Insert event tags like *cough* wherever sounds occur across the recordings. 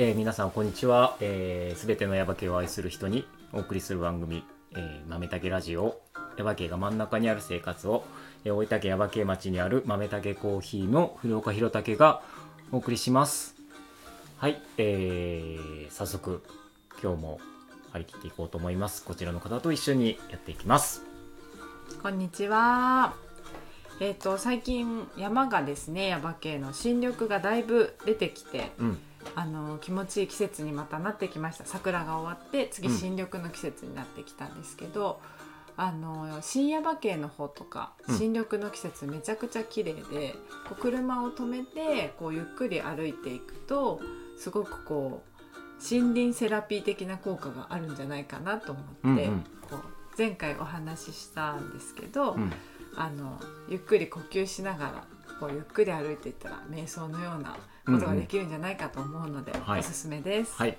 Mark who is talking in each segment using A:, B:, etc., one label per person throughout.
A: はい、えー皆さんこんにちは。す、えー、べ、てのヤバ系を愛する人にお送りする番組、えー、豆たけラジオ。ヤバ系が真ん中にある生活を、えー、大分県ヤバ系町にある豆たけコーヒーの古岡弘武がお送りします。はい、えー、早速今日も張り切っていこうと思います。こちらの方と一緒にやっていきます。
B: こんにちは。えっ、と最近山がですね山系の新緑がだいぶ出てきて、
A: うん、
B: あの気持ちいい季節にまたなってきました。桜が終わって次
A: うん
B: 新緑の季節になってきたんですけど、あの新山系の方とか
A: うん
B: 新緑の季節めちゃくちゃ綺麗で、こう車を止めてこうゆっくり歩いていくとすごくこう森林セラピー的な効果があるんじゃないかなと思って、
A: うんうん
B: こう前回お話ししたんですけど。
A: うん、
B: あのゆっくり呼吸しながらこうゆっくり歩いていったら瞑想のようなことができるんじゃないかと思うので、
A: はい
B: おすすめです。
A: はい、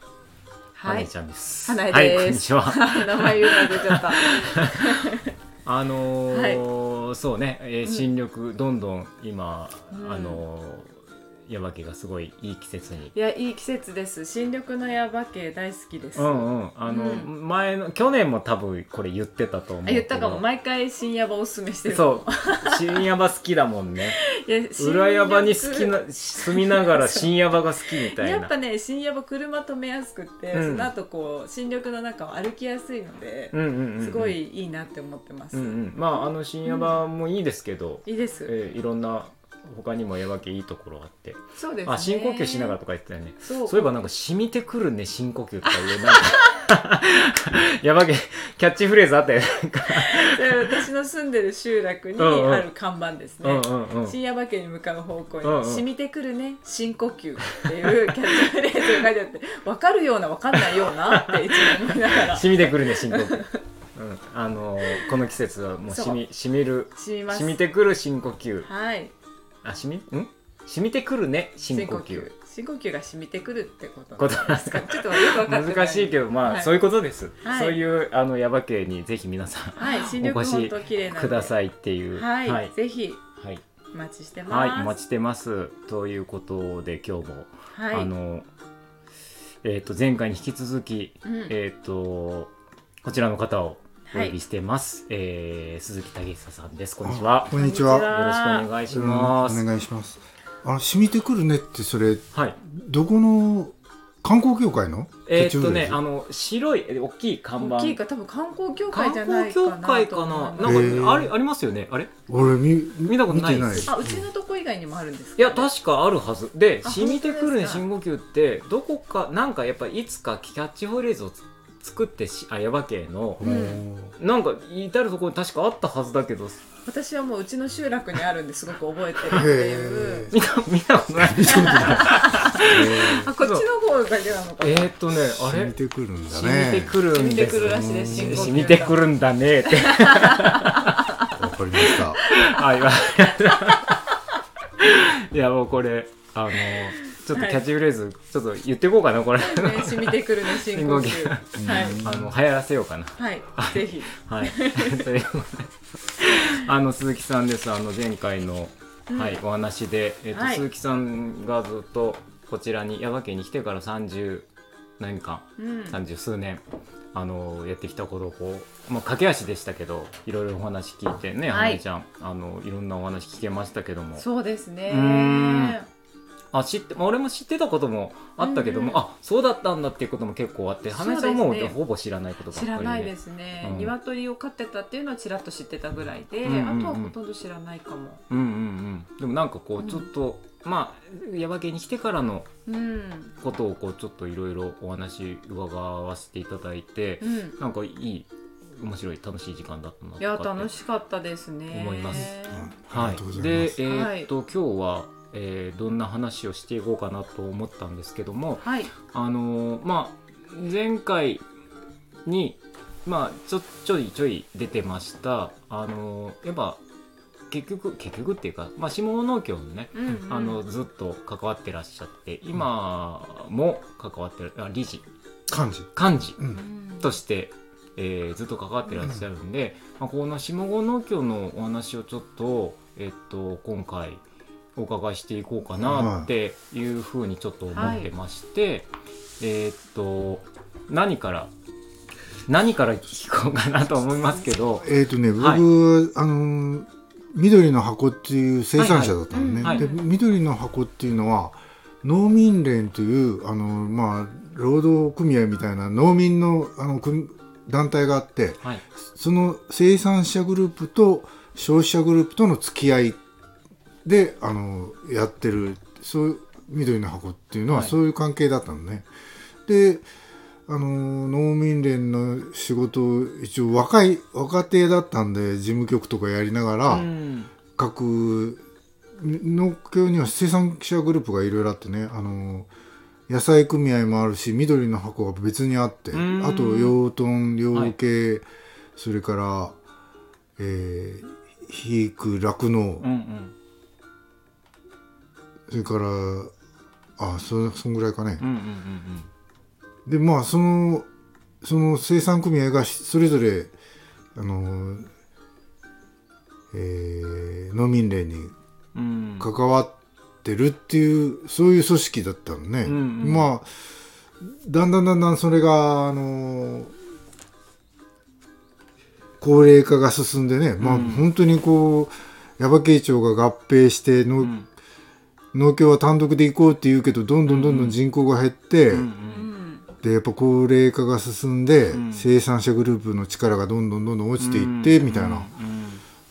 B: はい。
A: ちゃんです。
B: 花江
A: はい、
B: です。
A: こんにちは。*laughs*
B: 名前言うの出ちゃった。*laughs*
A: あのーそうね、えー
B: うん。
A: 新緑どんどん今、
B: うん。
A: あのー山家がすごいいい季節に。
B: いやいい季節です。新緑のヤバ系大好きです。
A: うんうん、あの、
B: うん。
A: 前の去年も多分これ言ってたと思う
B: 言ったかも。毎回新ヤバおすすめしてる。
A: そう。新山好きだもんね。*laughs*
B: いや新
A: 裏山に好き
B: 緑
A: な住みながら *laughs* 新山が好きみたいな。
B: やっぱね新ヤバ車止めやすくって、
A: うん。
B: その後こう新緑の中を歩きやすいので、
A: うんうんうんうん。
B: すごいいいなって思ってます。
A: うんうん、まああの新山もいいですけど、
B: いいです。
A: えーいろんな他にも山家いいところあって、
B: そうですね。
A: あ深呼吸しながらとか言ってたよね。
B: そう。
A: そういえばなんか染みてくるね深呼吸とか言うなんか。*laughs* 山家キャッチフレーズあったよ。ねな
B: 私の住んでる集落にある看板ですね。
A: うんうんうん。
B: 新山家に向かう方向に
A: うんうん「
B: 染みてくるね深呼吸」っていう *laughs* キャッチフレーズが書いてあって分かるような分かんないようなっていつも思いながら。
A: 染みてくるね深呼吸、*laughs* うん、あのーこの季節はもう染み染みる
B: 染みます。
A: 染みてくる深呼吸。
B: はい
A: あ染み？ん？染みてくるね深呼吸。
B: 深呼吸。が染みてくるってこと
A: こと
B: なんですか？ちょっとよく分かって
A: 難しいけどまあ、
B: はい。
A: そういうことです、
B: はい。
A: そういうあのヤバ系にぜひ皆さん
B: はい
A: お越
B: な
A: くださいっていう。
B: はい、
A: はい、
B: ぜひ
A: はい。
B: お待ちしてます。
A: はいお待ちしてます。ということで今日も、
B: はい。
A: あのえっ、と前回に引き続き
B: うん。
A: えっ、とこちらの方をお
B: はい。
A: 呼びしてます、えー鈴木武久さんです。こんにちは。
C: こんにちは。
A: よろしくお願いします、
C: うんお願いします。あの染みてくるねってそれ
A: はい。
C: どこの観光協会の？
A: えーっとねあの白いえ大きい看板。
B: 大きいか多分観光協
A: 観
B: 会じゃない
A: 光
B: かな
A: 協会かな？なんかあれありますよね？あれ？
C: 俺見
A: 見たことない。
B: あうちのとこ以外にもあるんですか、
A: いや確かあるはず。で「
B: あ
A: 染みてくるね深呼吸」ってどこかなんかやっぱいつかキャッチフレーズをつ作ってしあヤバ系の。
B: うん。
A: なんか至るところに確かあったはずだけど。
B: 私はもううちの集落にあるんですごく覚えてるっていう。
C: へ
A: 見た見たことない。
B: あこっちの方だけなのかな。
A: えーっとねあれ？
C: 染みてくるんだ
A: 染みて
C: ね。
A: くるんです。
B: 染みてくるらしいです深呼吸が
A: 染みてくるんだねって。
C: わかりました。
A: あいやもうこれあのちょっとキャッチフレーズちょっと言っていこうかなこれ。
B: ね染みてくるね深呼吸
A: 深
B: はい。
A: あの流行らせようかな。
B: はい。ぜひ。
A: はい。*laughs* あの鈴木さんです。あの前回の、
B: うん。
A: はいお話で、えっ、と、
B: はい。
A: 鈴木さんがずっとこちらに矢場家に来てから三十年間、
B: うん。
A: 三十数年。あのやってきたことをこう、まあ、駆け足でしたけどいろいろお話聞いてね、
B: はい。
A: 花江ちゃんあのいろんなお話聞けましたけども。
B: そうですね
A: あ知ってまあ俺も知ってたこともあったけども、
B: うんうん。
A: あそうだったんだっていうことも結構あって花江ちゃんもほぼ知らないことばっかりで。
B: 知らないですね、
A: うん。
B: 鶏を飼ってたっていうのはちらっと知ってたぐらいで、
A: うんうんうん。
B: あとはほとんど知らないかも。
A: うんうんうん。でもなんかこ
B: う
A: うん。ちょっと、まあヤバ系に来てからの
B: うん。
A: ことをこうちょっといろいろお話伺わせていただいて
B: うん。
A: なんかいい面白い楽しい時間だったなと
B: いや
A: かって
B: 楽しかったですね。
A: 思います。
C: あ
A: はい。でえ。ーっと、今日は、えーどんな話をしていこうかなと思ったんですけども
B: はい。
A: あのーまあ前回にまあちょちょいちょい出てました。あのーやっぱ結局結局っていうか、まあ、下農協のね
B: うんうん。
A: あのずっと関わってらっしゃって今も関わってるあ理事。
C: 漢字。
A: 幹事。
C: う。
B: うん。ん
A: として、えーずっと関わってらっしゃるんで、まあ、この下郷農協のお話をちょっと、えっと、今回おお伺いしていこうかなっていうふうにちょっと思ってまして、えーっと何から何から聞こうかなと思いますけど、
C: えっ、とね僕、
A: はい。
C: あのー緑の箱っていう生産者だったのね、
A: はいはい
C: で緑の箱っていうのは農民連というあのーまあ労働組合みたいな農民のあの組団体があって
A: はい。
C: その生産者グループと消費者グループとの付き合いであのやってるそういう緑の箱っていうのは
A: はい。
C: そういう関係だったのね。であの農民連の仕事を一応若い若手だったんで事務局とかやりながら、
A: うん。
C: 各農協には生産者グループがいろいろあってねあの野菜組合もあるし緑の箱が別にあって
A: うん。
C: あと養豚養鶏、それから、えー、肥育酪農、
A: うんうん
C: それからあそそんぐらいかね。
A: うんう、んうん
C: でまあそのその生産組合がそれぞれあの、えー農民連に関わってるっていうそういう組織だったのね、
A: うんうん。
C: まあだんだんだんだんそれがあの高齢化が進んでね、まあ
A: うん。
C: 本当にこう耶馬渓町が合併しての、
A: うん
C: 農協は単独で行こうって言うけどどんどんどんどん人口が減って、でやっぱ高齢化が進んで、
A: うん。
C: 生産者グループの力がどんどんどんどん落ちていって、みたいな、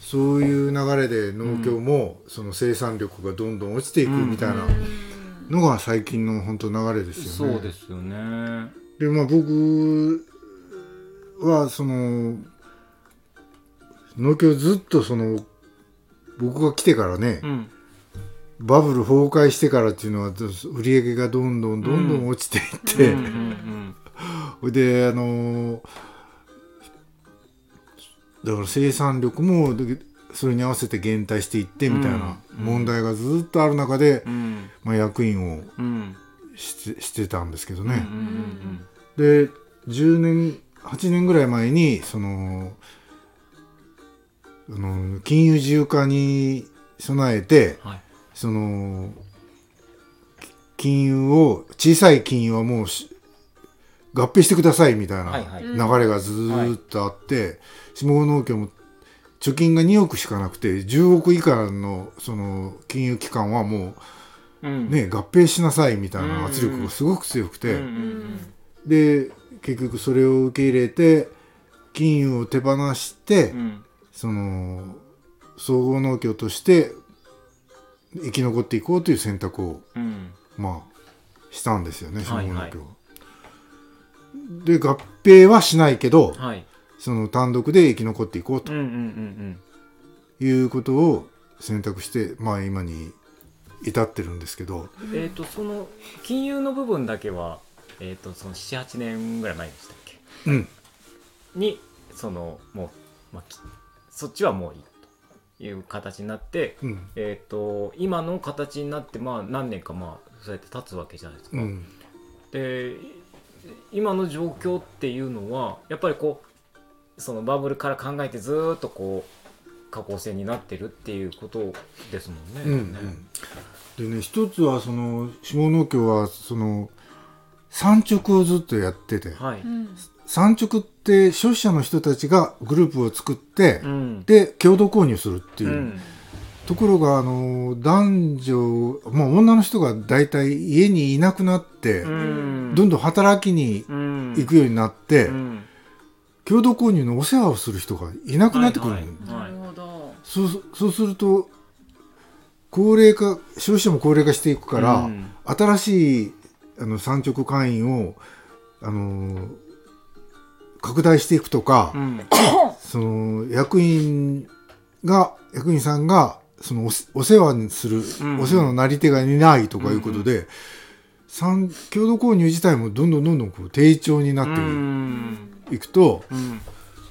C: そういう流れで農協もその生産力がどんどん落ちていくみたいな。のが最近の本当流れですよね。
A: そうですよね。
C: でまあ僕はその農協ずっとその僕が来てからね、
A: うん
C: バブル崩壊してからっていうのは売り上げがどんどんどんどん落ちていって、
A: うんうん
C: それであのーだから生産力もでそれに合わせて減退していってみたいな
A: うん
C: 問題がずっとある中で、
A: うん。
C: まあ、役員を
A: うん。
C: してしてたんですけど
A: うん
C: ね、で10年8年ぐらい前にそのあの金融自由化に備えて
A: はい
C: その金融を小さい金融はもうし合併してくださいみたいな
A: はいはい。
C: 流れがずーっとあって、下郷農協も貯金が2億しかなくて10億以下のその金融機関はも
A: う
C: ね合併しなさいみたいな圧力がすごく強くて、で結局それを受け入れて金融を手放して、
A: うん
C: その総合農協として生き残っていこうという選択を
A: うん。
C: まあしたんですよね、
A: はい
C: 下郷農協は。で合併はしないけど
A: はい。
C: その単独で生き残っていこうと。
A: うんうんうん
C: いうことを選択して、まあ今に至ってるんですけど、
A: うんえっとその金融の部分だけはえっとその78年ぐらい前でしたっけ？
C: うん、
A: にそのもう、まあ、きそっちはもういう形になって、
C: うん、
A: えっと今の形になってまあ何年かまあそうやって経つわけじゃないですか。
C: うん、
A: で今の状況っていうのはやっぱりこうそのバブルから考えてずーっとこう下降線になってるっていうことですもんね。
C: うん、うん。でね、一つはその下農協はその産直をずっとやってて、
A: はい。
C: 産直って消費者の人たちがグループを作って、
A: うん。
C: で共同購入するっていうう、
A: ん。
C: ところがあの男女、まあ、女の人が大体家にいなくなって、
A: うん。
C: どんどん働きに
A: うん
C: 行くようになって、
A: うん
C: 共同購入のお世話をする人がいなくなってくる
A: はい
B: なるほど。
C: そうそうすると高齢化消費者も高齢化していくから、
A: うん
C: 新しいあの産直会員をあの拡大していくとか、
A: うん。*coughs*
C: その役員が役員さんがそのお世話にする、
A: うん。
C: お世話のなり手がいないとかいうことで、産共同購入自体もどんどんどんどんこう低調にな
A: う
C: って
A: ん。
C: いくと、
A: うん。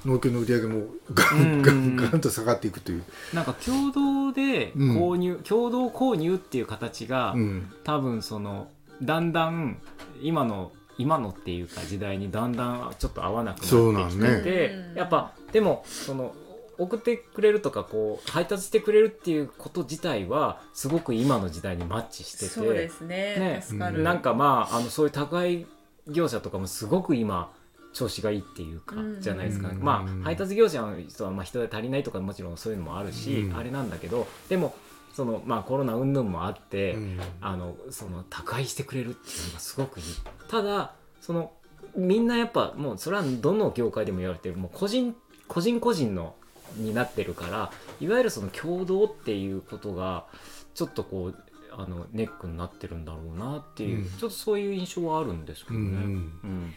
C: 農協の売り上げもガ
A: うん。
C: ンガンガンと下がっていくという。
A: なんか共同で購入、共同購入っていう形が、
C: うん。
A: 多分そのだんだん今の今のっていうか時代にだんだんちょっと合わなくなってきて
C: そうなん
A: て、
B: ね。
A: やっぱでもその送ってくれるとかこう配達してくれるっていうこと自体はすごく今の時代にマッチしてて
B: そうですね
A: ね
B: 助かる、
C: うん。
A: なんかまああのそういう宅配業者とかもすごく今調子がいいっていうか、
B: うん。
A: じゃないですか、
C: うん。
A: まあ配達業者の人はまあ人手足りないとかもちろんそういうのもあるし、
C: うん。
A: あれなんだけどでもそのまあコロナ云々もあって、
C: うん。
A: あのその宅配してくれるっていうのがすごくいい。ただそのみんなやっぱもうそれはどの業界でも言われてる。もう個人個人個人のになってるからいわゆるその共同っていうことがちょっとこうあのネックになってるんだろうなっていう、
C: うん。
A: ちょっとそういう印象はあるんですけどね。
C: うん
A: うん。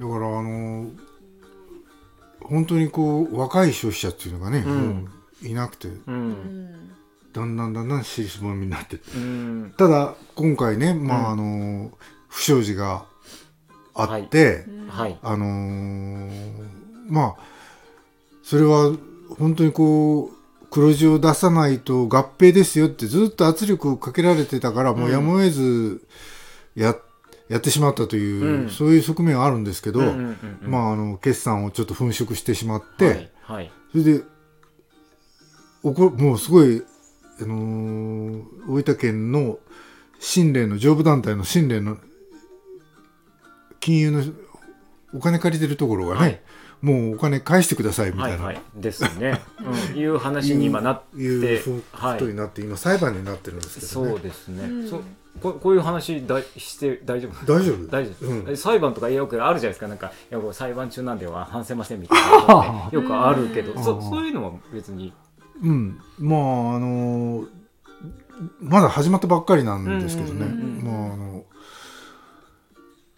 C: だからあの本当にこう若い消費者っていうのがね、いなくてだんだんだんだん尻すぼみになって。ただ今回ねまあ、
A: うん。
C: あの不祥事があって、
B: うん
A: はい。
C: あのーまあそれは本当にこう黒字を出さないと合併ですよってずっと圧力をかけられてたから、もうやむを得ずややってしまったという、
A: うん。
C: そういう側面はあるんですけど、
A: うんうんうんうん。
C: まああの決算をちょっと粉飾してしまって、
A: はい。はい。
C: それでおこもうすごい、あのー大分県の新連の上部団体の新連の金融のお金借りてるところがね、
A: はい。
C: もうお金返してくださいみたな、
A: はいいはい。ですね、うん、いう話に今なって
C: いうふ
A: はい。
C: ことになって、今裁判になってるんですけどね。
A: そうですね、
B: うん。
A: そここういう話だして大丈夫？
C: 大丈夫。
A: 大丈夫、
C: うん。
A: え裁判とかよくあるじゃないですか。なんかいや裁判中なんでは話せませんみたいなよくあるけど、
C: うん。
A: そそういうのは別に
C: うん。まああのーまだ始まったばっかりなんですけどね、まああの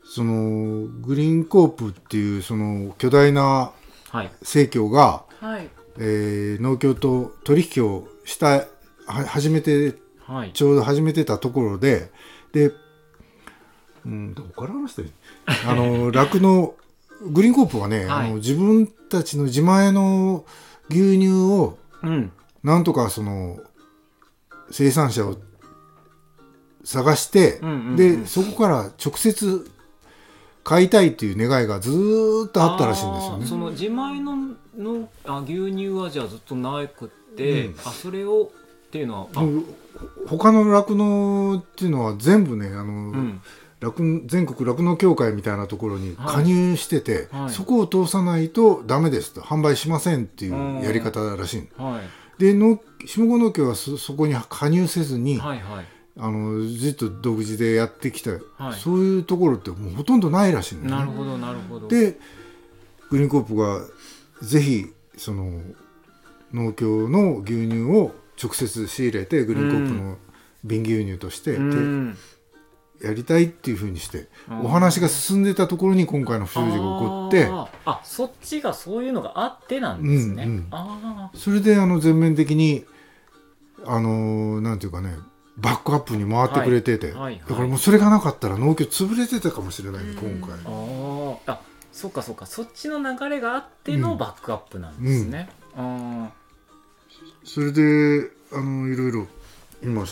C: そのグリーンコープっていうその巨大な
A: はい。
C: 生協が、
B: はい。
C: えー農協と取引をしたは始めて
A: はい。
C: ちょうど始めてたところででうんどこから話したらいい？あの *laughs* 酪農グリーンコープはね、
A: はい。
C: あの自分たちの自前の牛乳を
A: うん。
C: なんとかその生産者を探して、
A: うんうんうん
C: でそこから直接買いたいっていう願いがずーっとあったらしいんですよね。
A: その自前ののあ牛乳はじゃあずっとなくって、
C: うん。
A: あそれをっていうのは
C: 他の酪農っていうのは全部ねあの、
A: うん。
C: 酪全国酪農協会みたいなところに加入してて、
A: はい。
C: そこを通さないとダメですと。販売しませんっていうやり方らしい
A: はい。
C: で農下郷農協はそそこに加入せずに、
A: はいはい。
C: あのずっと独自でやってきた、
A: はい。
C: そういうところってもうほとんどないらしいね。
A: なるほどなるほど。
C: でグリーンコープがぜひその農協の牛乳を直接仕入れてグリーンコープの瓶牛乳として、
A: うん。
C: でやりたいっていうふうにして
A: うん
C: お話が進んでたところに今回の不祥事が起こって
A: あそっちがそういうのがあってなんですね、
C: うんうん。
A: あ
C: それであの全面的にあのーなんていうかねバックアップに回ってくれてて、
A: はい。はいはい。
C: だからもうそれがなかったら農協潰れてたかもしれない、
B: うん。
C: 今回。
A: ー。あー。あそっかそっか。そっちの流れがあってのバックアップなんですね、あ
C: それであのいろいろ今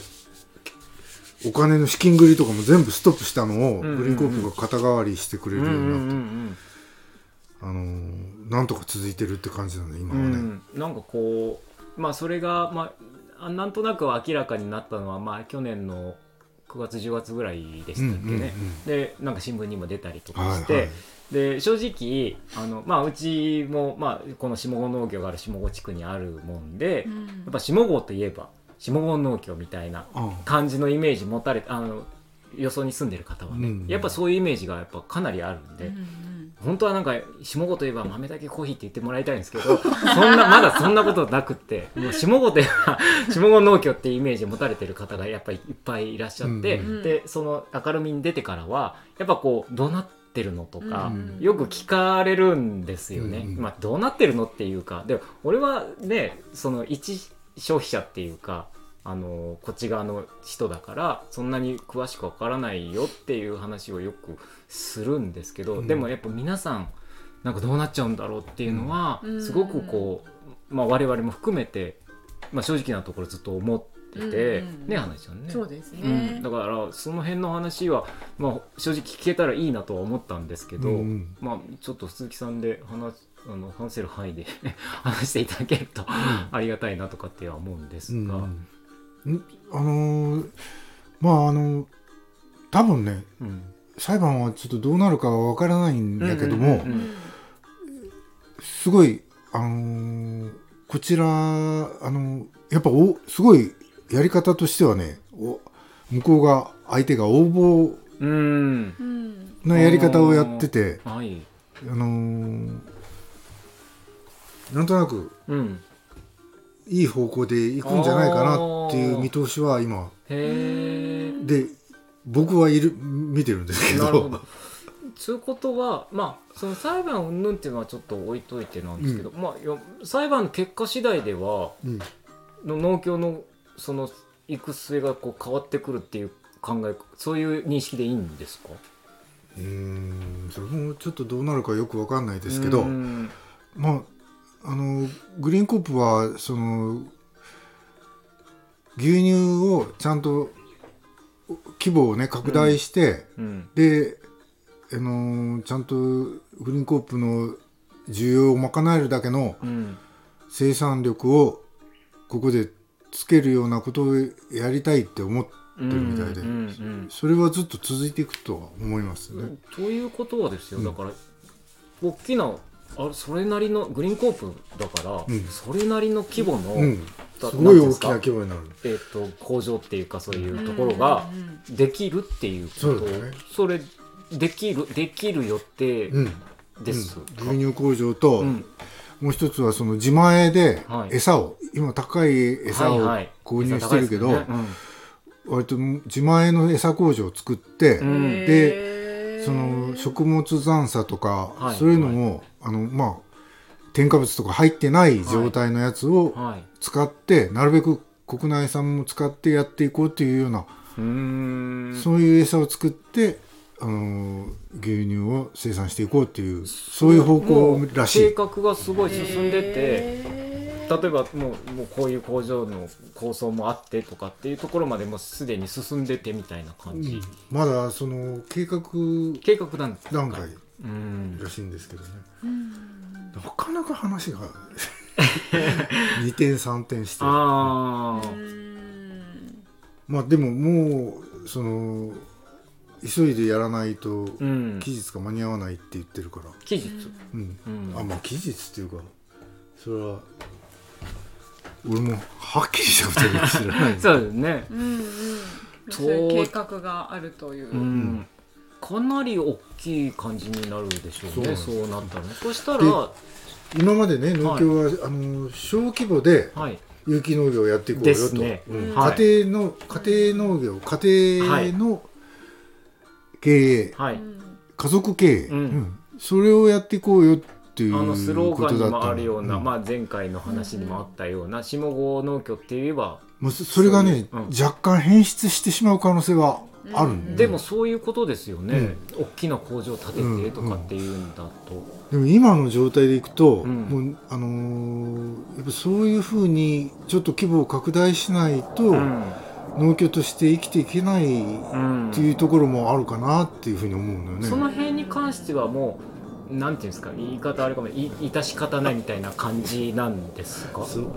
C: お金の資金繰りとかも全部ストップしたのを、グリーンコープが肩代わりしてくれるように
A: うん
C: なって、あのなんとか続いてるって感じなんで今
A: う
C: はね。
A: ん、なんかこうまあそれが、まあ、あなんとなく明らかになったのは、まあ、去年の9月10月ぐらいでしたっけね、
C: うんうんうん。
A: でなんか新聞にも出たりとかして、
C: はい。はい
A: で正直あの、まあ、うちも、まあ、この下郷農協がある下郷地区にあるもんで、
B: うん。
A: やっぱ下郷といえば下郷農協みたいな
C: あ
A: 感じのイメージ持たれあのよそに住んでる方はね、
C: うん
A: やっぱそういうイメージがやっぱかなりあるんで、
B: うん
A: 本当はなんか下郷といえば豆だけコーヒーって言ってもらいたいんですけどそんなまだそんなことなくってもう下郷といえば *laughs* 下郷農協っていうイメージを持たれてる方がやっぱりいっぱいいらっしゃって、
C: うん
A: でその明るみに出てからはやっぱこうどうなってるのとか、
C: うん
A: よく聞かれるんですよね。
C: うん
A: まあ、どうなってるのっていうか。でも俺はねその一消費者っていうかあのこっち側の人だからそんなに詳しくわからないよっていう話をよくするんですけど、
C: うん。
A: でもやっぱ皆さんなんかどうなっちゃうんだろうっていうのは、
B: うん。
A: すごくこう、まあ、我々も含めて、まあ、正直なところずっと思ってて、
B: うん
A: ね話ちゃん。ね。
B: そうです
A: うん、
B: ね
A: だ。からその辺の話は、まあ、正直聞けたらいいなとは思ったんですけど、
C: うんうん。
A: まあ、ちょっと鈴木さんで話あの話せる範囲で *laughs* 話していただけるとありがたいなとかっては思うんですが、
C: うん。あのーまああの多分ね
A: うん。
C: 裁判はちょっとどうなるかは分からないんだけども、
A: うんうん
C: すごいあのーこちらあのやっぱおすごいやり方としてはねお向こうが相手が応募
A: うん。
B: うん
C: のやり方をやってて
A: はい。
C: あのーなんとなく
A: うん。
C: いい方向で行くんじゃないかなっていう見通しは今。で僕はいる見てるんですけど。
A: なるほど。つうことはまあその裁判云々っていうのはちょっと置いといてなんですけど、まあよ裁判の結果次第では
C: うん。
A: の農協のその行く末がこう変わってくるっていう考えそういう認識でいいんですか？
C: うーんそれもちょっとどうなるかよくわかんないですけど、
A: うん。
C: まああのグリーンコープはその牛乳をちゃんと規模をね拡大して、
A: うん。
C: であのちゃんとグリーンコープの需要を賄えるだけの
A: うん。
C: 生産力をここでつけるようなことをやりたいって思って
A: うん
C: るみたいで
A: うん
C: それはずっと続いていくとは思いますね。
A: うんということはですよ、
C: うん。
A: だから大きなあそれなりのグリーンコープだから、
C: うん。
A: それなりの規模の、
C: うん、
A: だ
C: すごい大き
A: な
C: 規模になる。
A: えー、と工場っていうかそういうところができるっていうこと、
C: そうだね。
A: それできるできる予定
C: うん。
A: です。か、
C: うん。牛乳工場と、
A: うん。
C: もう一つはその自前で
A: はい。
C: 餌を、今高い餌を
A: はいはい。
C: 購入してるけど、
A: 餌高いですよね
C: 割と自前の餌工場を作って、
A: うん。
C: でその食物残差とか、
A: はい。
C: そういうのも、あのまあ添加物とか入ってない状態のやつを
A: うんはい。
C: 使って、なるべく国内産も使ってやっていこうっていうような、
A: うーん。
C: そういう餌を作ってあの牛乳を生産していこうっていうそういう方向らしい。
A: 計画がすごい進んでて、例えばもうもうこういう工場の構想もあってとかっていうところまでもうすでに進んでてみたいな感じ、
C: まだその計画
A: 計画
C: 段階。
A: うん。
C: らしいんですけどね、
B: うん。
C: なかなか話が *laughs* 二点三点して。
A: あ
C: まあでももうその急いでやらないと
A: うん。
C: 期日が間に合わないって言ってるから、
A: 期日、
C: うん。
A: うん。
C: あまあ期日っていうかそれは俺もはっきりしたことは知らない。
A: そうですね。
B: うんうん。
A: と
B: そういう計画があるという。
A: うん、かなり大きい感じになるでしょうね。
C: そ
A: そううなったらね。そした
C: で
A: ら
C: 今までね農協は、あの小規模で
A: はい。
C: 有機農業をやっていこうよと、
A: ね。
C: うん。
A: はい。
C: 家庭の家庭農業家庭の経営、
A: はい、
B: うん。
C: 家族経営、
A: うん。
C: うん。それをやっていこうよっていう
A: あのスローガンにもあるような、
C: うん。
A: まあ、前回の話にもあったような下郷農協って言えば、
C: もうそそれがね、
A: そうん
C: 若干変質してしまう可能性はあるん
B: うん。
A: でもそういうことですよね、大きな工場を建ててとかっていうんだと、
C: でも今の状態でいくと、
A: うん。
C: もうあのーやっぱそういうふうにちょっと規模を拡大しないと、
A: うん。
C: 農協として生きていけないっ
A: うん
C: ていうところもあるかなっていうふうに思うんだよね。
A: その辺に関してはもうなんていうんですか言い方あれかもい致し方ないみたいな感じなんですか？
C: そう。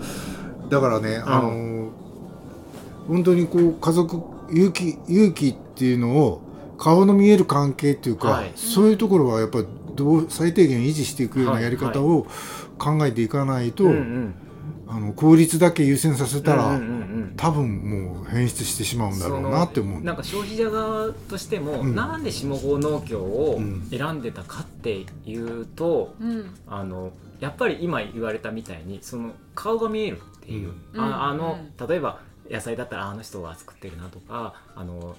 C: だからね、あのー本当にこう家族勇気勇気っていうのを顔の見える関係っていうか、
A: はい。
C: そういうところはやっぱりどう最低限維持していくようなやり方を考えていかないと、
A: うんうん。
C: あの効率だけ優先させたら、
A: うんうんうん
C: 多分もう変質してしまうんだろうなって思う。
A: なんか消費者側としても、
C: うん。
A: なんで下郷農協を
C: うん
A: 選んでたかっていうと、
B: うん。
A: あのやっぱり今言われたみたいにその顔が見えるっていう、
B: うん。
A: ああの
B: う
A: 例えば野菜だったらああの人が作ってるなとかあの、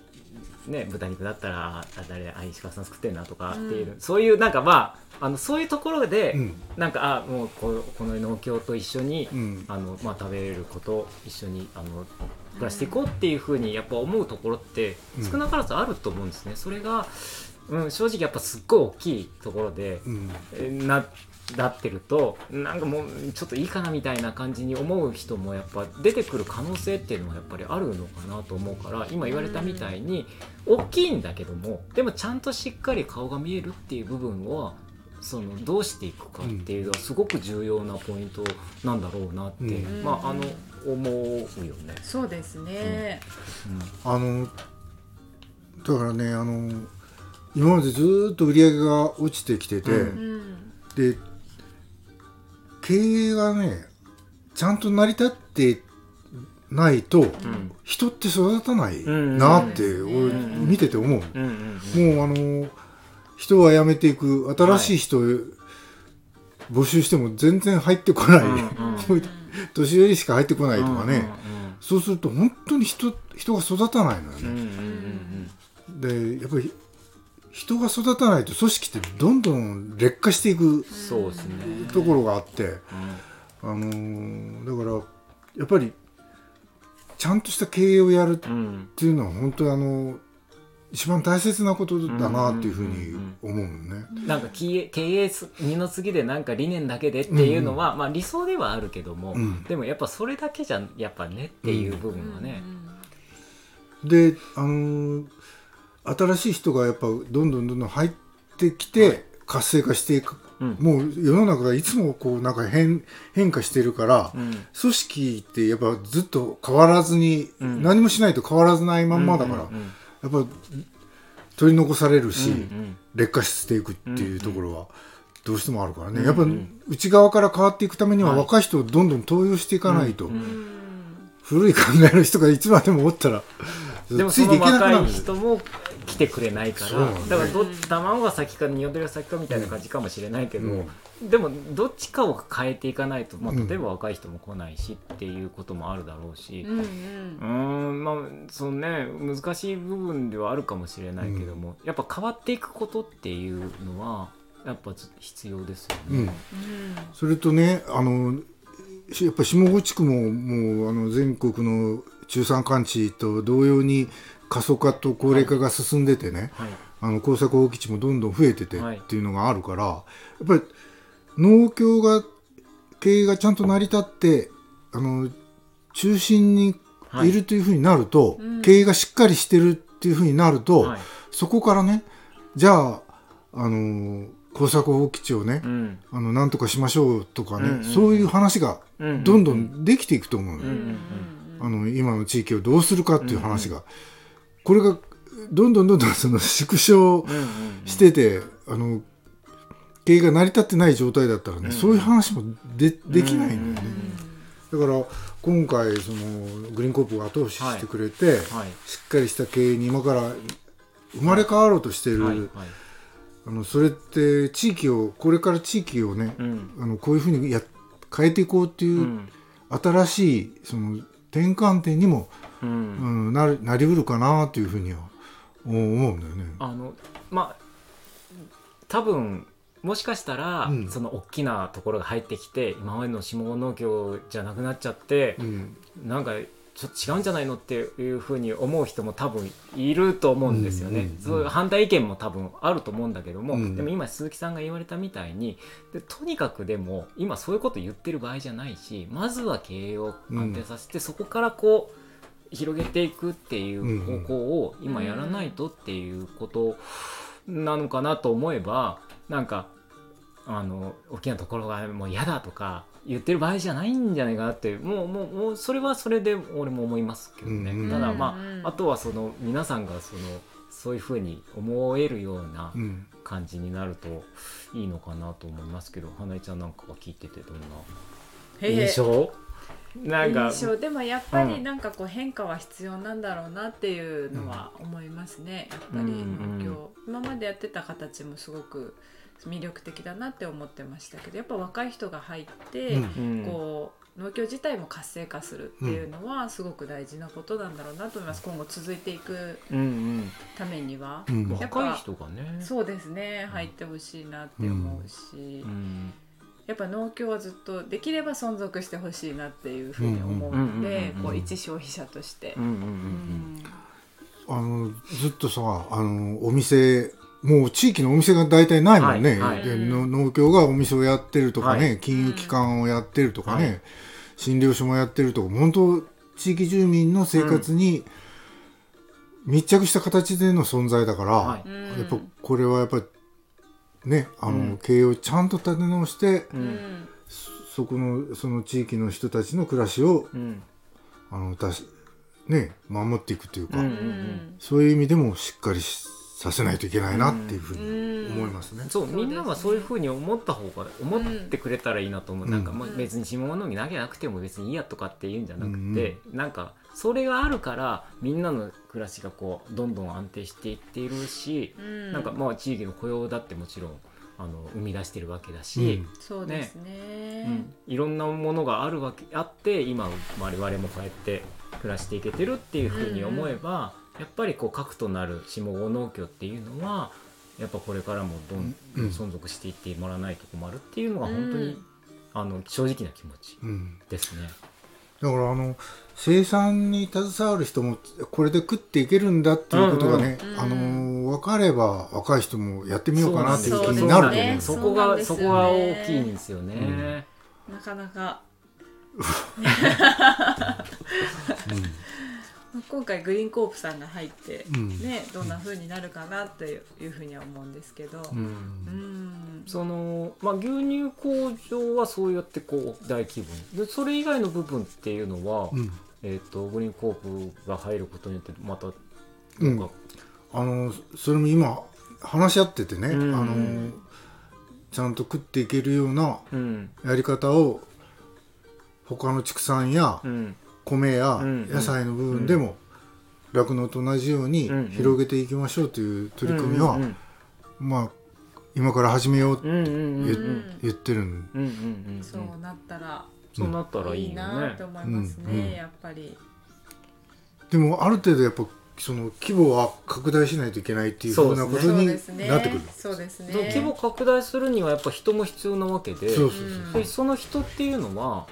A: ね、豚肉だったらあ誰あ石川さん作ってるなとかっていう、そういうなんかまああのそういうところで、
C: うん。
A: なんかあもうここの農協と一緒に、
C: うん。
A: あのまあ、食べれること一緒にあの暮らしていこうっていうふうにやっぱ思うところって
C: うん。
A: 少なからずあると思うんですね。それが、うん、正直やっぱすっごい大きいところで、
C: うん。
A: えななってるとなんかもうちょっといいかなみたいな感じに思う人もやっぱ出てくる可能性っていうのはやっぱりあるのかなと思うから今言われたみたいに大きいんだけどもでもちゃんとしっかり顔が見えるっていう部分はそのどうしていくかっていうのはすごく重要なポイントなんだろうなって、
C: うん。
A: まああの思うよね。
B: そうですね、
C: あのだからねあの今までずーっと売り上げが落ちてきてて、
A: う
B: うん。
C: で経営がねちゃんと成り立ってないと、
A: うん。
C: 人って育たない
A: うん
C: なって、
B: うん。
C: 俺見てて思う、もうあの人は辞めていく新しい人、募集しても全然入ってこない、*laughs* 年寄りしか入ってこないとかね、
A: うん
C: そうすると本当に人人が育たないのよね、
A: うん。
C: でやっぱり人が育たないと組織ってどんどん劣化していく
A: そうですね。
C: ところがあって、あのーだからやっぱりちゃんとした経営をやるっ
A: うんうん
C: ていうのは本当にあの一番大切なことだなっていうふうに思うのね。
A: なんか経営経営す二の次でなんか理念だけでっていうのは、まあ理想ではあるけども、
C: うん。
A: でもやっぱそれだけじゃやっぱねっていう部分はね、
C: であのー新しい人がやっぱどんどんどんどん入ってきて活性化していく、
A: うん。
C: もう世の中がいつもこうなんか変変化してるから、
A: うん。
C: 組織ってやっぱずっと変わらずに、
A: うん。
C: 何もしないと変わらずないまんまだから、
A: うんうん
C: やっぱ取り残されるし、
A: うんうん。
C: 劣化していくっていうところはどうしてもあるからね、
A: うん
C: やっぱ内側から変わっていくためには
A: はい。
C: 若い人をどんどん登用していかないと、
A: うんうん。
C: 古い考えの人がいつまでもおったら
A: でも
C: ついてい
A: その若
C: けなくなる。
A: い人も来てくれないから、
C: だね。
A: だからど卵が先か鶏が先かみたいな感じかもしれないけど、
C: うん。
A: でもどっちかを変えていかないと、まあ、
C: うん。
A: 例えば若い人も来ないしっていうこともあるだろうし、
B: うんうん。
A: うーんまあそのね難しい部分ではあるかもしれないけども、やっぱ変わっていくことっていうのはやっぱ必要ですよ
C: うん。
A: ね。
C: それとねあのしやっぱ下郷地区ももうあの全国の中山間地と同様に過疎化と高齢化が進んでてね、
A: はい。
C: あの耕作放棄地もどんどん増えてて
A: はい。
C: っていうのがあるから、やっぱり農協が経営がちゃんと成り立ってあの中心にいるというふうになると、
B: うん。
C: 経営がしっかりしてるっていうふうになると、
A: はい。
C: そこからねじゃああの耕作放棄地をね、
A: うん。
C: あのなんとかしましょうとかね、
A: うんうん
C: そういう話が
A: うん
C: どんどんできていくと思うのよ、
A: うんうん。
C: あの今の地域をどうするかっていう話が、これがどんどんどんどんその縮小してて、あの経営が成り立ってない状態だったらね、
A: うん。
C: そういう話もでできないのよね、
A: うん
C: だから今回そのグリーンコープが後押ししてくれて、
A: はい。
C: しっかりした経営に今から生まれ変わろうとしてる、あのそれって地域をこれから地域をね、
A: うん。
C: あのこういうふうにや変えていこうっていうう、
A: ん。
C: 新しいその転換点にも、
A: う
C: うん。ん、なるなりうるかなというふうには思うんだよね。
A: あのまあ多分もしかしたら、
C: うん。
A: その大きなところが入ってきて今までの下農協じゃなくなっちゃって
C: う、ん。
A: なんかちょっと違うんじゃないのっていうふうに思う人も多分いると思うんですよね、
C: うんうん。うん。
A: そういう反対意見も多分あると思うんだけども、
C: うん。
A: でも今鈴木さんが言われたみたいにでとにかくでも今そういうこと言ってる場合じゃないしまずは経営を安定させて、そこからこう広げていくっていう方向を今やらないとっていうことなのかなと思えばなんかあの大きなところがもう嫌だとか言ってる場合じゃないんじゃないかなってもうもうもうそれはそれで俺も思いますけどね、
C: うん。うん
A: ただま
B: うん。
A: ああとはその皆さんがそのそういうふうに思えるような
C: うん。
A: 感じになるといいのかなと思いますけど花江ちゃんなんかは聞いててどんな
B: へへ
A: 印象？なんか
B: 印象。でもやっぱ
A: うん。
B: りなんかこう変化は必要なんだろうなっていうのは思いますね、やっぱり
A: うん
B: 農協、今までやってた形もすごく魅力的だなって思ってましたけどやっぱ若い人が入って、
C: うん。
A: うん
B: こう農協自体も活性化するっていうのはすごく大事なことなんだろうなと思います。今後続いていく
A: うん
B: ためには、
C: うん。
A: うん、
B: やっぱ
A: 若い人がね。
B: そうですね。入ってほしいなって思うし、
A: うん
B: やっぱ農協はずっとできれば存続してほしいなっていうふうに思うので一消費者として。
C: あのずっとさあのお店もう地域のお店が大体ないもんね、
A: はいはい。
C: での農協がお店をやってるとかね、
A: は
C: 金融機関をやってるとかね、
A: はい
C: 診療所もやってるとか本当地域住民の生活に密着した形での存在だから、やっぱこれはやっぱねあの、
A: うん。
C: 経営をちゃんと立て直して
A: う
B: うん。ん
C: そこのその地域の人たちの暮らしを
A: うん。
C: あのたしね守っていくというか、
A: うん
B: うん。
C: そういう意味でもしっかりしさせないといけないなっていうふうに
B: うん。
C: 思いますね。
A: そう
B: そうですね。
A: みんながそういうふうに思った方が思ってくれたらいいなと思う、
C: うん。
A: なんかまあ
B: うん
A: 別に下物に投げなくても別にいいやとかって言うんじゃなくて、なんかそれがあるからみんなの暮らしがこうどんどん安定していっているし、
B: うん。
A: なんかまあ地域の雇用だってもちろんあの生み出してるわけだし、
B: そうですね。
A: うん。いろんなものがあるわけあって今我々もこうやって暮らしていけてるっていうふうに思えば、やっぱりこう核となる下郷農協っていうのはやっぱこれからもどんどん
C: うん。
A: 存続していってもらわないと困るっていうのが本当に、
B: うん
A: あの正直な気持ち
C: うん。
A: ですね。
C: だからあの生産に携わる人もこれで食っていけるんだっていうことがね、
B: うんうん
C: あの分かれば若い人もやってみようかなっていう気になると思う。
B: そうですね。
A: そこがそこが大きいんですよね。
B: なかなか *laughs* 今回グリーンコープさんが入って、
C: うん。
B: ねどんな風になるかなっていうふうには思うんですけど、
A: うん。
B: うん。
A: そのまあ、牛乳工場はそうやってこう大規模に。でそれ以外の部分っていうのは、
C: うん。
A: えー、とグリーンコープが入ることによってまた
C: うん。
A: なんか。
C: あのそれも今話し合っててね、
A: うん。
C: あのちゃんと食っていけるような
A: うん。
C: やり方を他の畜産や
A: うん
C: 米や
A: うん
C: 野菜の部分でも酪農と同じように
A: うん
C: 広げていきましょうという取り組みは、
A: うん
C: まあ今から始めようって
A: うんうんうんうん。
C: 言,、ってるん
B: そうなったら
A: そうなったらいい
B: な
A: ね。
B: と思いますね、
C: うんうん。
B: やっぱり。
C: でもある程度やっぱその規模は拡大しないといけないっていうふうなこと
B: そう
C: に。なってくる。
B: そうですね。
A: そう規模拡大するにはやっぱ人も必要なわけで
C: そうそう
B: うん
A: でその人っていうのは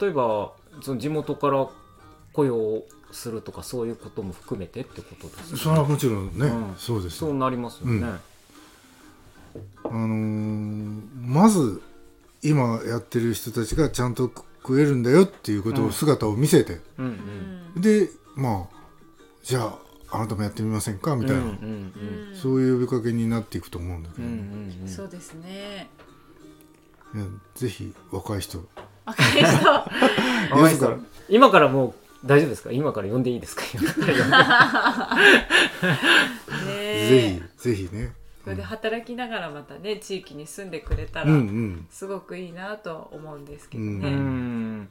A: 例えばその地元から雇用するとかそういうことも含めてってことです
C: そう。それはもちろんね、
A: うん
C: そうですよ。
A: そうなりますよね。
C: うんあのーまず今やってる人たちがちゃんと食えるんだよっていうことを
A: うん
C: 姿を見せて、
A: うんう
B: うんん
C: でまあじゃああなたもやってみませんかみたいな、
A: うんうん
B: うん
C: そういう呼びかけになっていくと思うんだけど、
A: うんうんうん
B: そうですね。
C: いやぜひ若い人
B: 若い人。
A: 青井さん。今からもう大丈夫ですか？今から呼んでいいですか？*laughs*
C: ぜひぜひね。
B: これで働きながらまたね地域に住んでくれた
C: うん
B: ら
C: うん。
B: すごくいいなと思うんですけど
C: う
A: う
B: ね。
A: ん。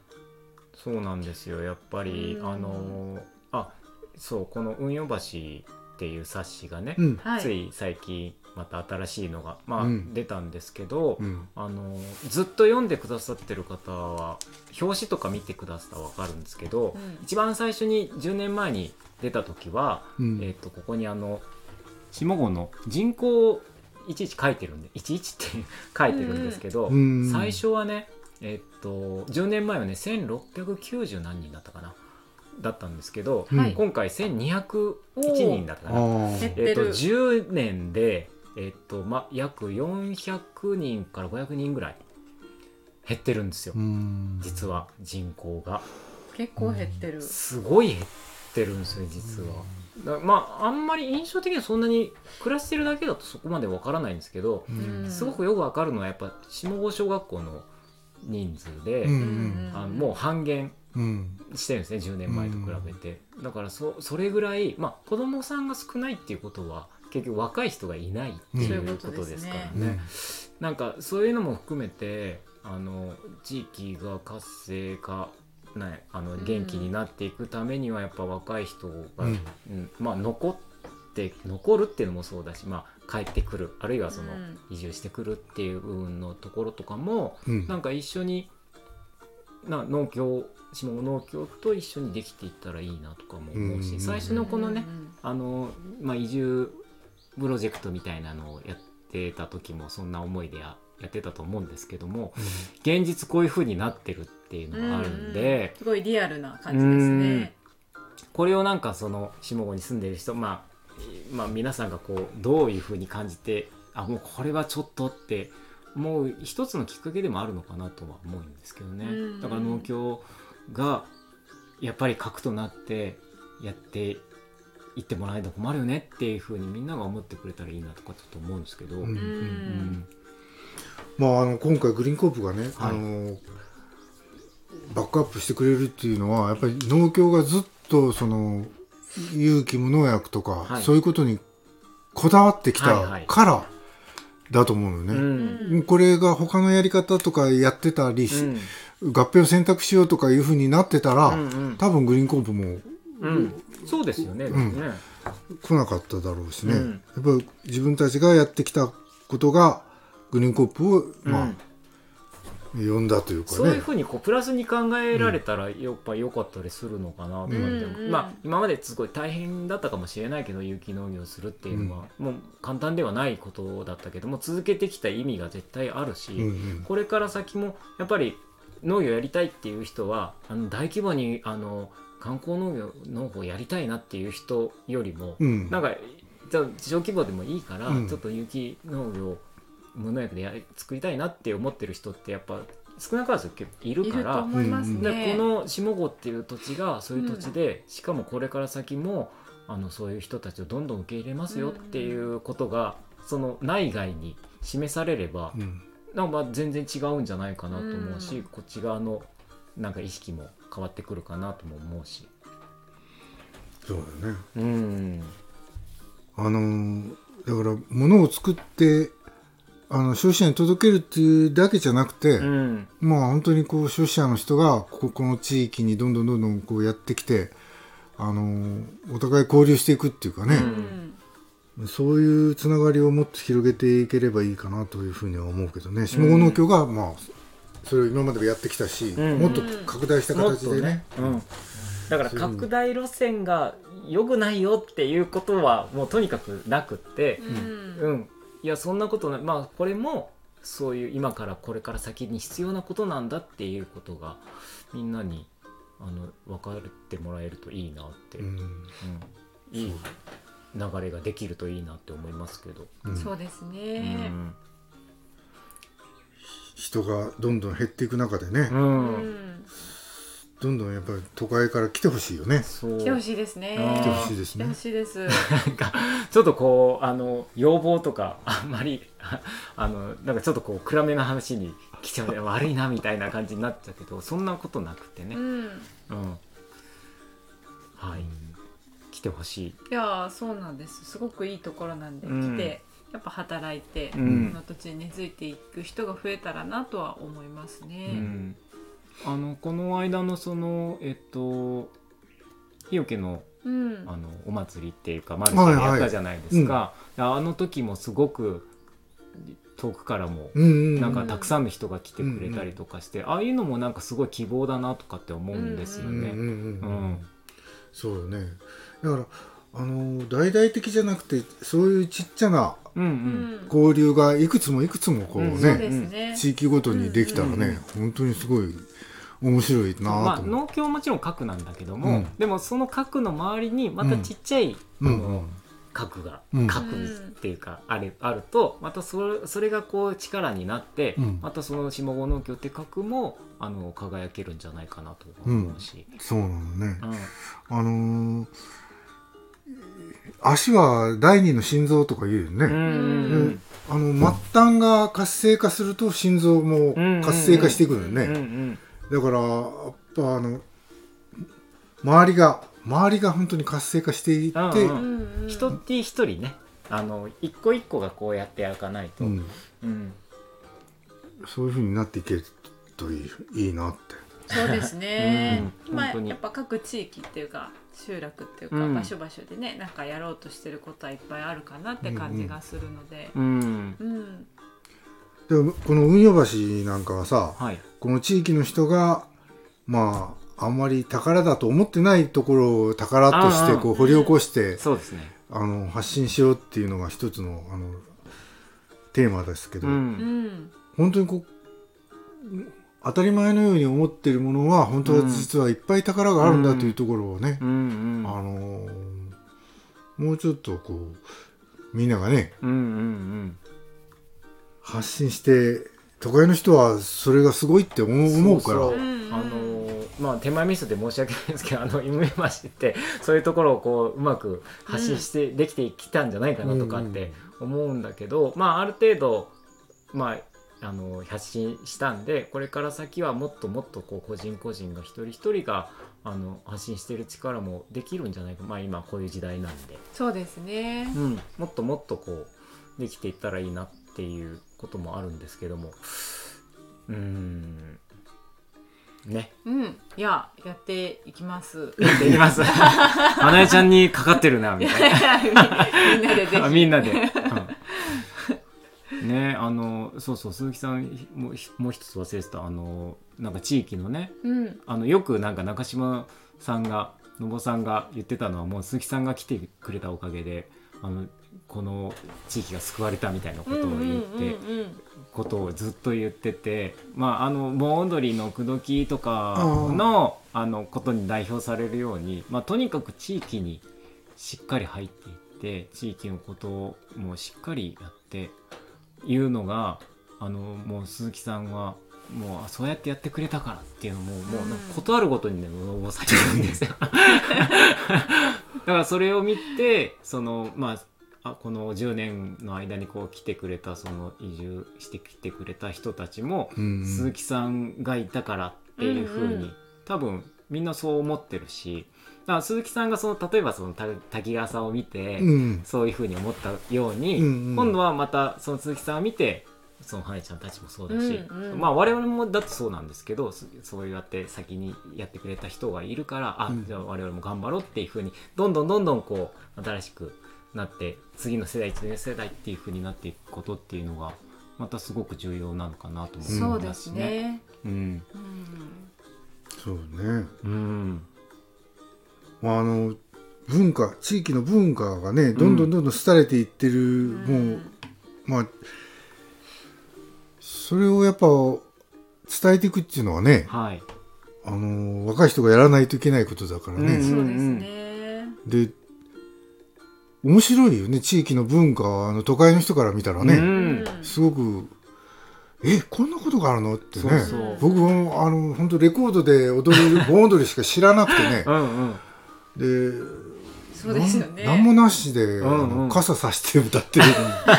A: そうなんですよやっぱり。
B: うん。
A: あのあそうこの「運用橋」っていう冊子がね、
C: うん。
B: はい。
A: つい最近また新しいのが、まあ
C: うん。
A: 出たんですけど、
C: うん。
A: あのずっと読んでくださってる方は表紙とか見てくださったら分かるんですけど、
B: うん。
A: 一番最初に10年前に出た時は、
C: うん。
A: えー、とここにあの下郷の。人口をいちいち書いてるんでいちいちって *laughs* 書いてるんですけど、
C: うん。
A: 最初はねえっ、と10年前はね1690何人だったかなだったんですけど、
C: うん
A: 今回1201人だったかな。えっと、
B: る。
A: 10年で、えっとま、約400人から500人ぐらい減ってるんですよ、
C: うん。
A: 実は人口が。
B: 結構減ってる。
A: すごい減ってるんですよ実は、だまああんまり印象的にはそんなに暮らしてるだけだとそこまでわからないんですけど、
C: うん。
A: すごくよくわかるのはやっぱ下郷小学校の人数で、あのもう半減
C: うん。
A: してるんですね10年前と比べて、だからそそれぐらい、まあ、子供さんが少ないっていうことは結局若い人がいないっていう
B: うん。
A: ことですから
C: うん
A: ね、なんかそういうのも含めてあの地域が活性化ね、あの元気になっていくためにはやっぱ若い人が、
C: うん。
A: うん。まあ、残って残るっていうのもそうだし、まあ、帰ってくる。あるいはその
B: うん。
A: 移住してくるっていう部分のところとかも
C: うん。
A: なんか一緒にな農協下農協と一緒にできていったらいいなとかも思うし、
C: うん。
A: 最初のこのね、
B: うん。
A: あの、まあ、移住プロジェクトみたいなのをやってた時もそんな思いでややってたと思うんですけども現実こういう風になってるっていうのがあるんで、
B: うん。すごいリアルな感じですね。
A: これをなんかその下郷に住んでる人、まあ、まあ皆さんがこうどういう風に感じてあもうこれはちょっとってもう一つのきっかけでもあるのかなとは思うんですけどね、
B: うん。
A: だから農協がやっぱり核となってやって行ってもらえないと困るよねっていうふうにみんなが思ってくれたらいいなとかちょっと思うんですけど、
C: うん。
B: う
A: うん。ん
C: まあ、あの今回グリーンコープがね、
A: はい。
C: あのバックアップしてくれるっていうのはやっぱり農協がずっとその有機無農薬とか、
A: はい。
C: そういうことにこだわってき
A: はいはい。
C: たからだと思うよ
A: う
C: ね。
A: ん。
C: これが他のやり方とかやってたり、
A: うん。
C: 合併を選択しようとかいうふうになってたら、
A: うんうん。
C: 多分グリーンコープも
A: うん。そうですよね、
C: ん。
A: ね。
C: 来なかっただろうしね、
A: うん。
C: やっぱり自分たちがやってきたことがグリーンコープを、まあ
A: うん
C: 呼んだというかね。
A: そういうふうにこうプラスに考えられたらやっぱ良かったりするのかなとかって、
B: うん。
A: まあ今まですごい大変だったかもしれないけど有機農業をするっていうのは、もう簡単ではないことだったけども続けてきた意味が絶対あるし、
C: うんうん。
A: これから先もやっぱり農業やりたいっていう人はあの大規模にあの観光農業農法やりたいなっていう人よりも、
C: うん。
A: なんかじゃあ小規模でもいいから、
C: うん。
A: ちょっと有機農業無農薬でやり作りたいなって思ってる人ってやっぱ少なからず結構いるから。この下郷っていう土地がそういう土地で、しかもこれから先もあのそういう人たちをどんどん受け入れますよっていうことが、その内外に示されれば、
C: うん。
A: なんかまあ全然違うんじゃないかなと思うし、
B: うん。
A: こっち側のなんか意識も変わってくるかなとも思うし。
C: そうだね。
A: うん。
C: あのーだから物を作ってあの消費者に届けるっていうだけじゃなくて、
A: うん。
C: まあ本当にこう消費者の人がこここの地域にどんどんどんどんこうやってきてあのーお互い交流していくっていうかね、
B: うん。
C: そういうつながりをもっと広げていければいいかなというふうには思うけどね。下郷農協がまあそれを今までもやってきたし、
A: うん。
C: もっと拡大した形でね。
A: ね、うん、だから拡大路線が良くないよっていうことはもうとにかくなくって、
B: うん。
A: うん、いやそんなことない。まあこれもそういう今からこれから先に必要なことなんだっていうことがみんなにあの分かってもらえるといいなって、うん。
C: うん。
A: いい流れができるといいなって思いますけど。
C: うん。
B: そうです
A: う
B: ね。
A: ん
C: 人がどんどん減っていく中でね、
A: う
B: うん。ん
C: どんどんやっぱり都会から来てほしいよね。
A: そう。
B: 来てほしいですね。
C: 来てほしいです
B: 来てほ
C: ね
B: しいです。*laughs*
A: なんかちょっとこうあの要望とかあんまりあのなんかちょっとこう暗めな話に来ちゃう悪いなみたいな感じになっちゃうけどそんなことなくてね、
B: うん。
A: うん、はい。来てほしい、
B: いやーそうなんです。すごくいいところなんで、
A: うん。
B: 来てやっぱ働いて、
A: うん。
B: この土地に根付いていく人が増えたらなとは思います
A: う
B: ね。
A: ん、あのこの間のそのえっと日よけの
B: うん。
A: あのお祭りっていうかマルシェでやったじゃないですか、あの時もすごく遠くからも
C: うんうん。
A: なんかたくさんの人が来てくれたりとかして、ああいうのもなんかすごい希望だなとかって思うんですよね。
C: うんうんうん
A: う
C: うん。
A: ん。
C: そうよね。だからあの大々的じゃなくてそういうちっちゃな
A: うんう
B: うん。ん。
C: 交流がいくつもいくつもこうね、
A: うん
B: ね。
C: 地域ごとにできたらね、本当にすごい面白いな
A: まあ
C: と思う、
A: 農協はもちろん核なんだけども、
C: うん。
A: でもその核の周りにまたちっちゃい、
C: うん。
A: 核が、
C: うん。
A: 核っていうかあれあるとまたそれそれがこう力になって、
C: うん。
A: またその下郷農協って核もあの輝けるんじゃないかなと思うし。
C: そうなのね。
A: うん。
C: あのー足は第二の心臓とか言うよね、
A: うん。うん。
C: あの末端が活性化すると心臓も活性化していくのよね、だからやっぱあの周りが周りが本当に活性化していって、
A: うんうん
B: うん。うん。
A: 一人一人ね。あの一個一個がこうやってやかないと、
C: うん。
A: うん。
C: そういう風になっていけるといいいいなって。
B: そうですね。
A: うん。
B: 今やっぱ各地域っていうか集落っていうか
A: うん。
B: 場所場所でね、なんかやろうとしてることはいっぱいあるかなって感じがするので。
A: うん。
B: うん。
C: でこの運用橋なんかはさ
A: はい。
C: この地域の人がまああんまり宝だと思ってないところを宝としてこう掘り起こして
A: そうですね。
C: あの発信しようっていうのが一つのあのテーマですけど、
A: うん。
B: うん。
C: 本当にこう当たり前のように思ってるものは本当は実はいっぱい宝があるんだというところをね、あのもうちょっとこうみんながね発信して都会の人はそれがすごいって思うから
A: そう。そう
B: うん
A: あのまあ手前ミスで申し訳ないですけどあの *laughs* MMC ってそういうところをこううまく発信してできてきたんじゃないかなとかって思うんだけど、まあある程度まああの発信したんでこれから先はもっともっとこう個人個人が一人一人があの発信してる力もできるんじゃないかまあ今こういう時代なんで、
B: そうですね。
A: うん、もっともっとこうできていったらいいなっていうこともあるんですけども。うーん。ね。
B: うん。いややっていきます。
A: やっていきます。*laughs* まなえちゃんにかかってるなみたいな。
B: み *laughs* みんなでぜ
A: あ
B: ひ
A: みんなで。うんねあのそうそう鈴木さんももう一つ忘れてたあのなんか地域のね
B: うん。
A: あのよくなんか中島さんがのぼさんが言ってたのはもう鈴木さんが来てくれたおかげであのこの地域が救われたみたいなことを言って、ことをずっと言っててまああの盆踊りの口説きとかのあのことに代表されるように、まあ、とにかく地域にしっかり入っていって地域のことをもうしっかりやっていうのがあのもう鈴木さんはもうあそうやってやってくれたからっていうのも、もうなんかことあるごとにね応募されるんですよ。だからそれを見てそのまああこの10年の間にこう来てくれたその移住してきてくれた人たちも、
C: うん
A: 鈴木さんがいたからっていうふうに、
B: うんうん。
A: 多分みんなそう思ってるしだから鈴木さんがその例えばそのた滝川さんを見て、
C: うん。
A: そういうふうに思ったように、
C: うんうん。
A: 今度はまたその鈴木さんを見てその花江ちゃんたちもそうだし、
B: うんうん。
A: まあ我々もだってそうなんですけどそそうやって先にやってくれた人がいるからあ、
C: うん。
A: じゃあ我々も頑張ろうっていうふうにどんどんどんどんこう新しくなって次の世代次の世代っていうふうになっていくことっていうのがまたすごく重要なのかなと思いますね。
B: そうですね。
A: うん、
B: うん。
C: そうね。
A: うん
C: まああの文化地域の文化がねどんどんどんどん廃れていってる、もうまあそれをやっぱ伝えていくっていうのはね
A: はい、
C: あの若い人がやらないといけないことだからね、
A: うん
B: そうですね。
C: で面白いよね地域の文化はあの都会の人から見たらね、
A: うん。
C: すごくえこんなことがあるのってね。
A: そうそう。
C: 僕もあの本当レコードで踊る盆踊りしか知らなくてね。
A: うんうん
C: で
B: そうですよね。
C: なん何もなしで、あ
A: んうん。
C: の傘さして歌ってる。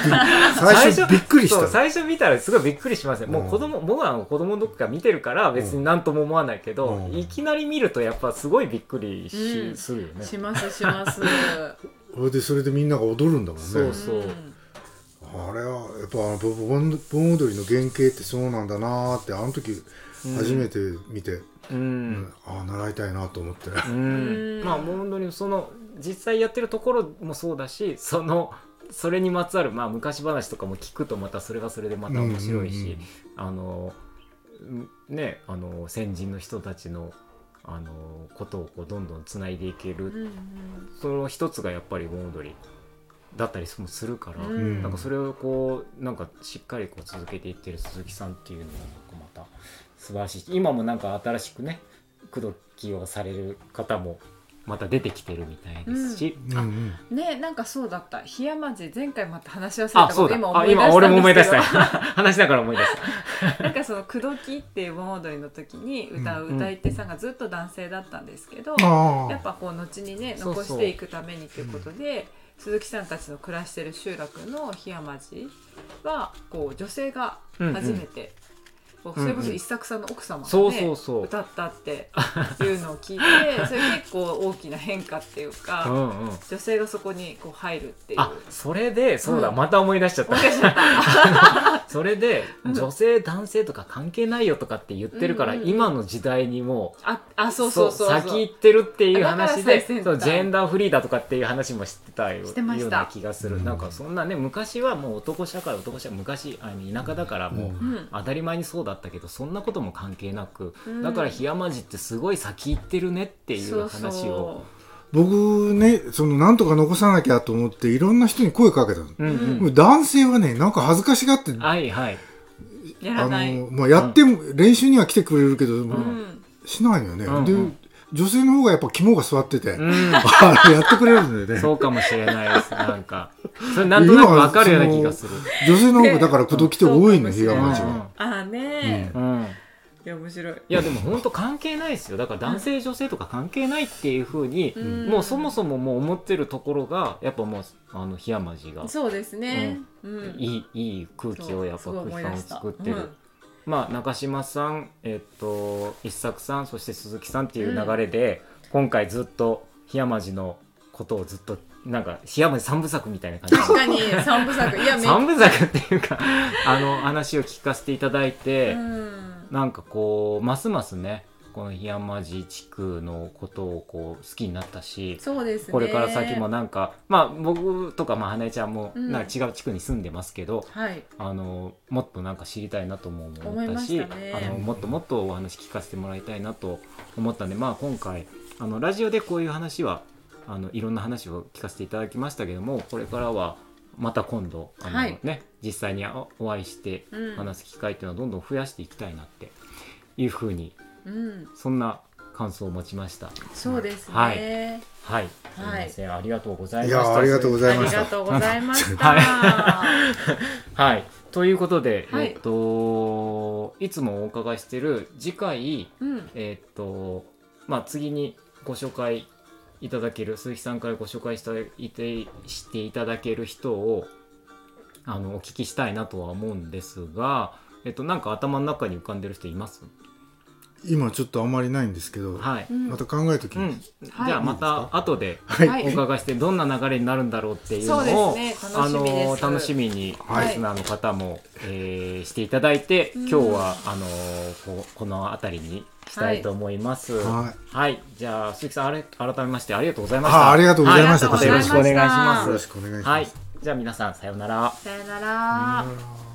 C: *laughs* 最初びっくりした。
A: 最初見たらすごいびっくりしますね、もう子供僕は子供の時から見てるから別に何とも思わないけど、
C: うん。
A: いきなり見るとやっぱすごいびっくりし、
B: うん
A: するよね。
B: しますします。
C: それでそれでみんなが踊るんだもんね。
A: そうそう。
C: あれはやっぱあの盆盆踊りの原型ってそうなんだなーってあの時初めて見て、
A: うん、
C: うんああ習いたいなと思って、
A: うん。
B: うん。
A: まあ本当にその実際やってるところもそうだしそのそれにまつわる、まあ、昔話とかも聞くとまたそれがそれでまた面白いし、
C: うんうんうん。
A: あのうんねあの先人の人たちのあのことをこうどんどんつないでいける、
B: うんうん。
A: その一つがやっぱり盆踊りだったりもするから、
B: うん。
A: なんかそれをこうなんかしっかりこう続けていってる鈴木さんっていうのがなんかまた素晴らしい。今もなんか新しくね口説きをされる方もまた出てきてるみたいですし、
C: うんうん。
B: ねなんかそうだった。檜山寺前回また話し忘れた
A: あそうだ。
B: こと今
A: あ今
B: 思い出したんですけど。
A: 俺も思い出した。*laughs* 話しながら思い出した。*laughs*
B: なんかその口説きっていう盆踊りの時に歌う
A: うん
B: 歌い手さんがずっと男性だったんですけど、
C: ああ
B: やっぱこう後にね残していくためにということで鈴木さんたちの暮らしてる集落の檜山寺はこう女性が初めて、こうそれこそ一作さんの奥様がね、
A: そうそうそう。
B: 歌ったっていうのを聞いて *laughs* それ結構大きな変化っていうか、
A: うんうん。
B: 女性がそこにこう入るっていう。
A: あそれでそうだ、
B: うん。
A: また思い出しちゃった。
B: 思い出しちゃった。*laughs*
A: それで
B: うん。
A: 女性男性とか関係ないよとかって言ってるから、
B: うんうんうん。
A: 今の時代にも
B: ああそうそうそうそう。
A: 先行ってるっていう話でそうジェンダーフリーだとかっていう話もしてたよ
B: してた
A: ような気がする、
C: うん。
A: なんかそんなね昔はもう男社会男社会昔あの田舎だからもう、当たり前にそうだったけどそんなことも関係なく、
B: うん。
A: だから檜山寺ってすごい先行ってるねっていう話を。
C: 僕ねそのなんとか残さなきゃと思っていろんな人に声かけたの、
A: うんうん。
C: 男性はねなんか恥ずかしがって
A: はいはい。
B: やらない。
C: の、まあ、やっても、練習には来てくれるけど、
B: うん。
C: しないのよね、
A: うん。
C: で女性の方がやっぱ肝が座ってて、
A: うん。
C: あれやってくれるんだよね。
A: そうかもしれないですなんか。それなんとなくわかるような気がする。
C: 女性の方がだから口説き手多いの
B: ね
C: 檜山町
A: うん。
C: は、
B: ああね、
A: うん。
B: いや面白い。
A: いやでも本当関係ないですよ。だから男性女性とか関係ないっていうふうに、
B: ん。
A: もうそもそももう思ってるところがやっぱもうあの檜山寺が。
B: そうですね。うん。
A: いいいい空気をやっぱ空間を作ってる、
B: うん
A: まあ中島さんえっと一作さんそして鈴木さんっていう流れで、今回ずっと檜山寺のことをずっとなんか檜山寺三部作みたいな感じ。で
B: 確かに三部作。いやめ
A: 三部作っていうかあの話を聞かせていただいて、
B: うん。
A: なんかこうますますねこの檜山寺地区のことをこう好きになったし
B: そうですね。
A: これから先もなんかまあ僕とかまあ花江ちゃんも
B: うん。
A: なんか違う地区に住んでますけど、
B: はい。
A: あのもっとなんか知りたいなとも思
B: 思いま
A: ったし
B: ね。
A: あのもっともっとお話聞かせてもらいたいなと思ったんでまあ今回あのラジオでこういう話はあのいろんな話を聞かせていただきましたけどもこれからはまた今度あの、
B: はい。
A: ね実際におお会いして
B: うん。
A: 話す機会っていうのをどんどん増やしていきたいなっていうふうに
B: うん。
A: そんな感想を持ちました。
B: そうですね。
A: はい。
B: はい。
A: はい、すみません、ありがとうござい
C: い
A: ました。
C: やありがとうござい
B: あり
C: ました。
B: がとうございました。*laughs*
A: はい、ということで、
B: はい。
A: えっといつもお伺いしてる次回
B: うん。
A: えっとまあ次にご紹介いただける鈴木さんからご紹介していてしていただける人をあのお聞きしたいなとは思うんですが、えっとなんか頭の中に浮かんでる人います？
C: 今ちょっとあんまりないんですけど、
A: はい。
B: うん。
C: また考えとき
A: うん。
C: ます、、
B: はい。
A: じゃあまた後で
C: はい。
A: お伺いしてどんな流れになるんだろうっていうの
B: そう
A: を、
B: ですね。
A: あ
B: 楽しみです。
A: の楽しみに
C: はい。
A: リスナーの方も、えーしていただいて、
B: うん。
A: 今日はあのここの辺りにしたいと思います。はい、
C: はい。
A: じゃあ鈴木さんあれ改めましてありがとうございました。
C: あ
B: ありがとうございました。
A: よろしくお願いします。
C: よろしくお願いします、
A: はい、じゃあ皆さんさようなら。
B: さよなら